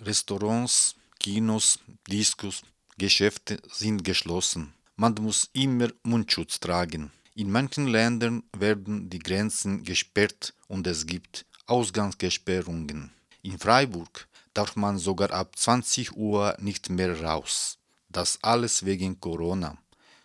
Restaurants, Kinos, Diskos, Geschäfte sind geschlossen. Man muss immer Mundschutz tragen. In manchen Ländern werden die Grenzen gesperrt und es gibt Ausgangsgesperrungen. In Freiburg darf man sogar ab 20 Uhr nicht mehr raus. Das alles wegen Corona.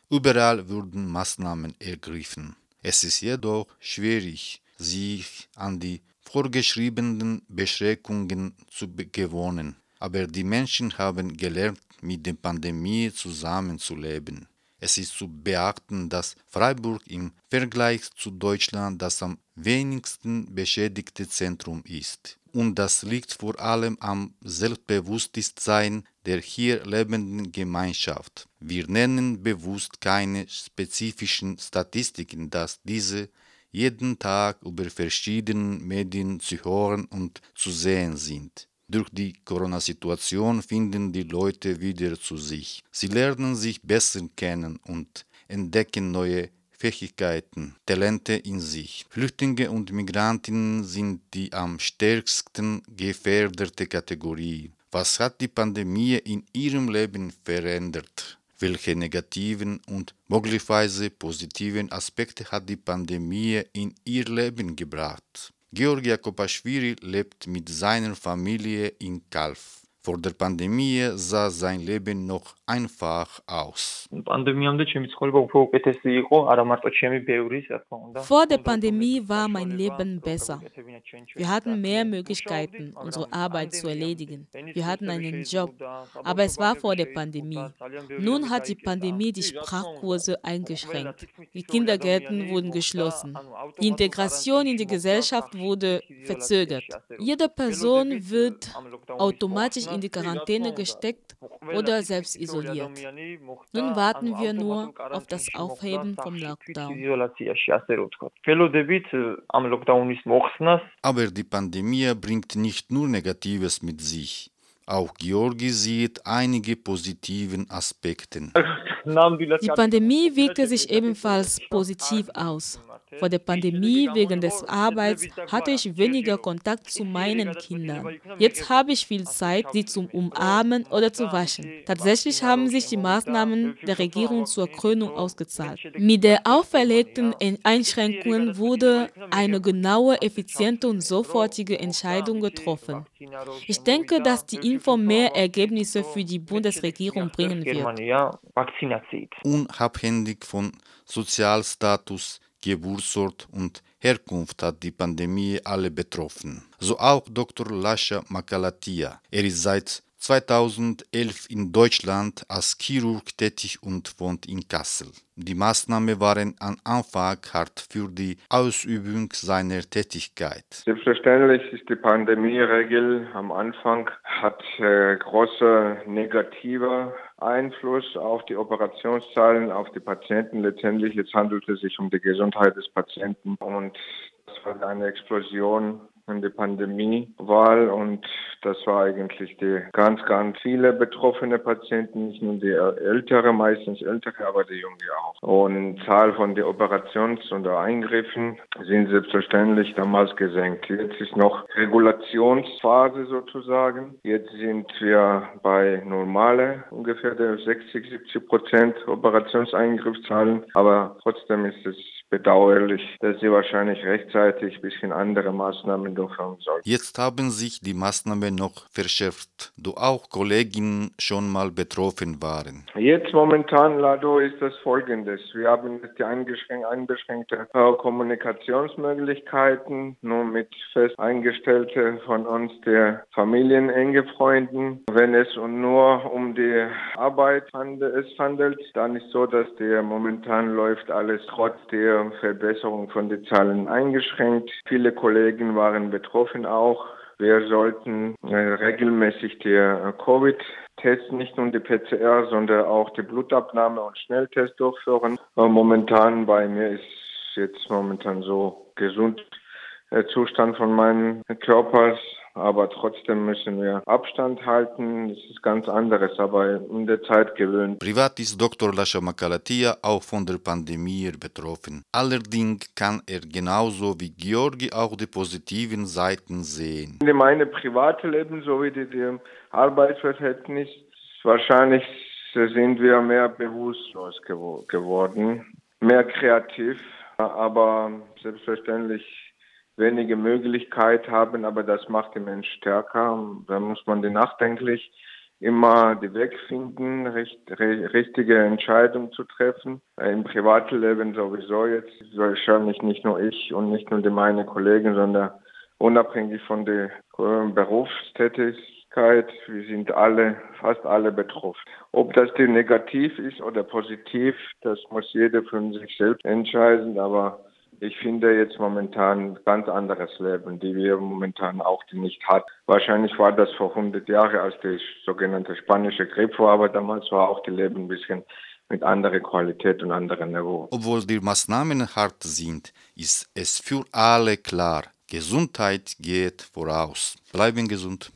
Überall wurden Maßnahmen ergriffen. Es ist jedoch schwierig, sich an die vorgeschriebenen Beschränkungen zu gewöhnen. Aber die Menschen haben gelernt, mit der Pandemie zusammenzuleben. Es ist zu beachten, dass Freiburg im Vergleich zu Deutschland das am wenigsten beschädigte Zentrum ist. Und das liegt vor allem am Selbstbewusstsein der hier lebenden Gemeinschaft. Wir nennen bewusst keine spezifischen Statistiken, dass diese jeden Tag über verschiedene Medien zu hören und zu sehen sind. Durch die Corona-Situation finden die Leute wieder zu sich. Sie lernen sich besser kennen und entdecken neue Fähigkeiten, Talente in sich. Flüchtlinge und Migrantinnen sind die am stärksten gefährdete Kategorie. Was hat die Pandemie in ihrem Leben verändert? Welche negativen und möglicherweise positiven Aspekte hat die Pandemie in ihr Leben gebracht? Georgia Kopashvili lebt mit seiner Familie in Kalf. Vor der Pandemie sah sein Leben noch einfach aus. Vor der Pandemie war mein Leben besser. Wir hatten mehr Möglichkeiten, unsere Arbeit zu erledigen. Wir hatten einen Job, aber es war vor der Pandemie. Nun hat die Pandemie die Sprachkurse eingeschränkt. Die Kindergärten wurden geschlossen. Die Integration in die Gesellschaft wurde verzögert. Jede Person wird automatisch in die Quarantäne gesteckt oder selbst isoliert. Nun warten wir nur auf das Aufheben vom Lockdown. Aber die Pandemie bringt nicht nur Negatives mit sich. Auch Georgi sieht einige positiven Aspekte. Die Pandemie wirkte sich ebenfalls positiv aus. Vor der Pandemie wegen des Arbeits hatte ich weniger Kontakt zu meinen Kindern. Jetzt habe ich viel Zeit, sie zum Umarmen oder zu waschen. Tatsächlich haben sich die Maßnahmen der Regierung zur Krönung ausgezahlt. Mit der auferlegten Einschränkungen wurde eine genaue, effiziente und sofortige Entscheidung getroffen. Ich denke, dass die Info mehr Ergebnisse für die Bundesregierung bringen wird. Unabhängig von Sozialstatus, Geburtsort und Herkunft hat die Pandemie alle betroffen. So auch Dr. Lascha Makalatia. Er ist seit 2011 in Deutschland als Chirurg tätig und wohnt in Kassel. Die Maßnahmen waren am Anfang hart für die Ausübung seiner Tätigkeit. Selbstverständlich ist die Pandemieregel am Anfang hat äh, große negative Einfluss auf die Operationszahlen, auf die Patienten. Letztendlich es sich um die Gesundheit des Patienten und das war eine Explosion in der Pandemie war und das war eigentlich die ganz, ganz viele betroffene Patienten, nicht nur die ältere, meistens ältere, aber die junge auch. Und Zahl von den Operations- und Eingriffen sind selbstverständlich damals gesenkt. Jetzt ist noch Regulationsphase sozusagen. Jetzt sind wir bei normale ungefähr 60, 70 Prozent Operationseingriffszahlen, aber trotzdem ist es bedauerlich, dass sie wahrscheinlich rechtzeitig ein bisschen andere Maßnahmen durchführen sollten. Jetzt haben sich die Maßnahmen noch verschärft, da auch Kolleginnen schon mal betroffen waren. Jetzt momentan, Lado, ist das folgendes. Wir haben die eingeschränkte Kommunikationsmöglichkeiten, nur mit fest eingestellten von uns der Familien, enge Freunden. Wenn es nur um die Arbeit handelt, dann ist so, dass der momentan läuft alles trotz der Verbesserung von den Zahlen eingeschränkt. Viele Kollegen waren betroffen auch. Wir sollten äh, regelmäßig die äh, Covid-Tests, nicht nur die PCR, sondern auch die Blutabnahme und Schnelltest durchführen. Momentan bei mir ist jetzt momentan so gesund der Zustand von meinem Körpers aber trotzdem müssen wir Abstand halten. Das ist ganz anderes, aber in der Zeit gewöhnt. Privat ist Dr. Lascha Makalatia auch von der Pandemie betroffen. Allerdings kann er genauso wie Georgi auch die positiven Seiten sehen. In meine private Leben sowie die Arbeitsverhältnis wahrscheinlich sind wir mehr bewusstlos gewo geworden, mehr kreativ, aber selbstverständlich wenige Möglichkeit haben, aber das macht den Mensch stärker. Da muss man die nachdenklich immer die Weg finden, richt, richtige Entscheidungen zu treffen. Im Privatleben sowieso jetzt wahrscheinlich nicht nur ich und nicht nur die meine Kollegen, sondern unabhängig von der Berufstätigkeit, wir sind alle, fast alle betroffen. Ob das die negativ ist oder positiv, das muss jeder für sich selbst entscheiden, aber ich finde jetzt momentan ganz anderes Leben, die wir momentan auch nicht hatten. Wahrscheinlich war das vor 100 Jahren, als die sogenannte spanische Grippe war, aber damals war auch die Leben ein bisschen mit anderer Qualität und anderem Niveau. Obwohl die Maßnahmen hart sind, ist es für alle klar, Gesundheit geht voraus. Bleiben gesund.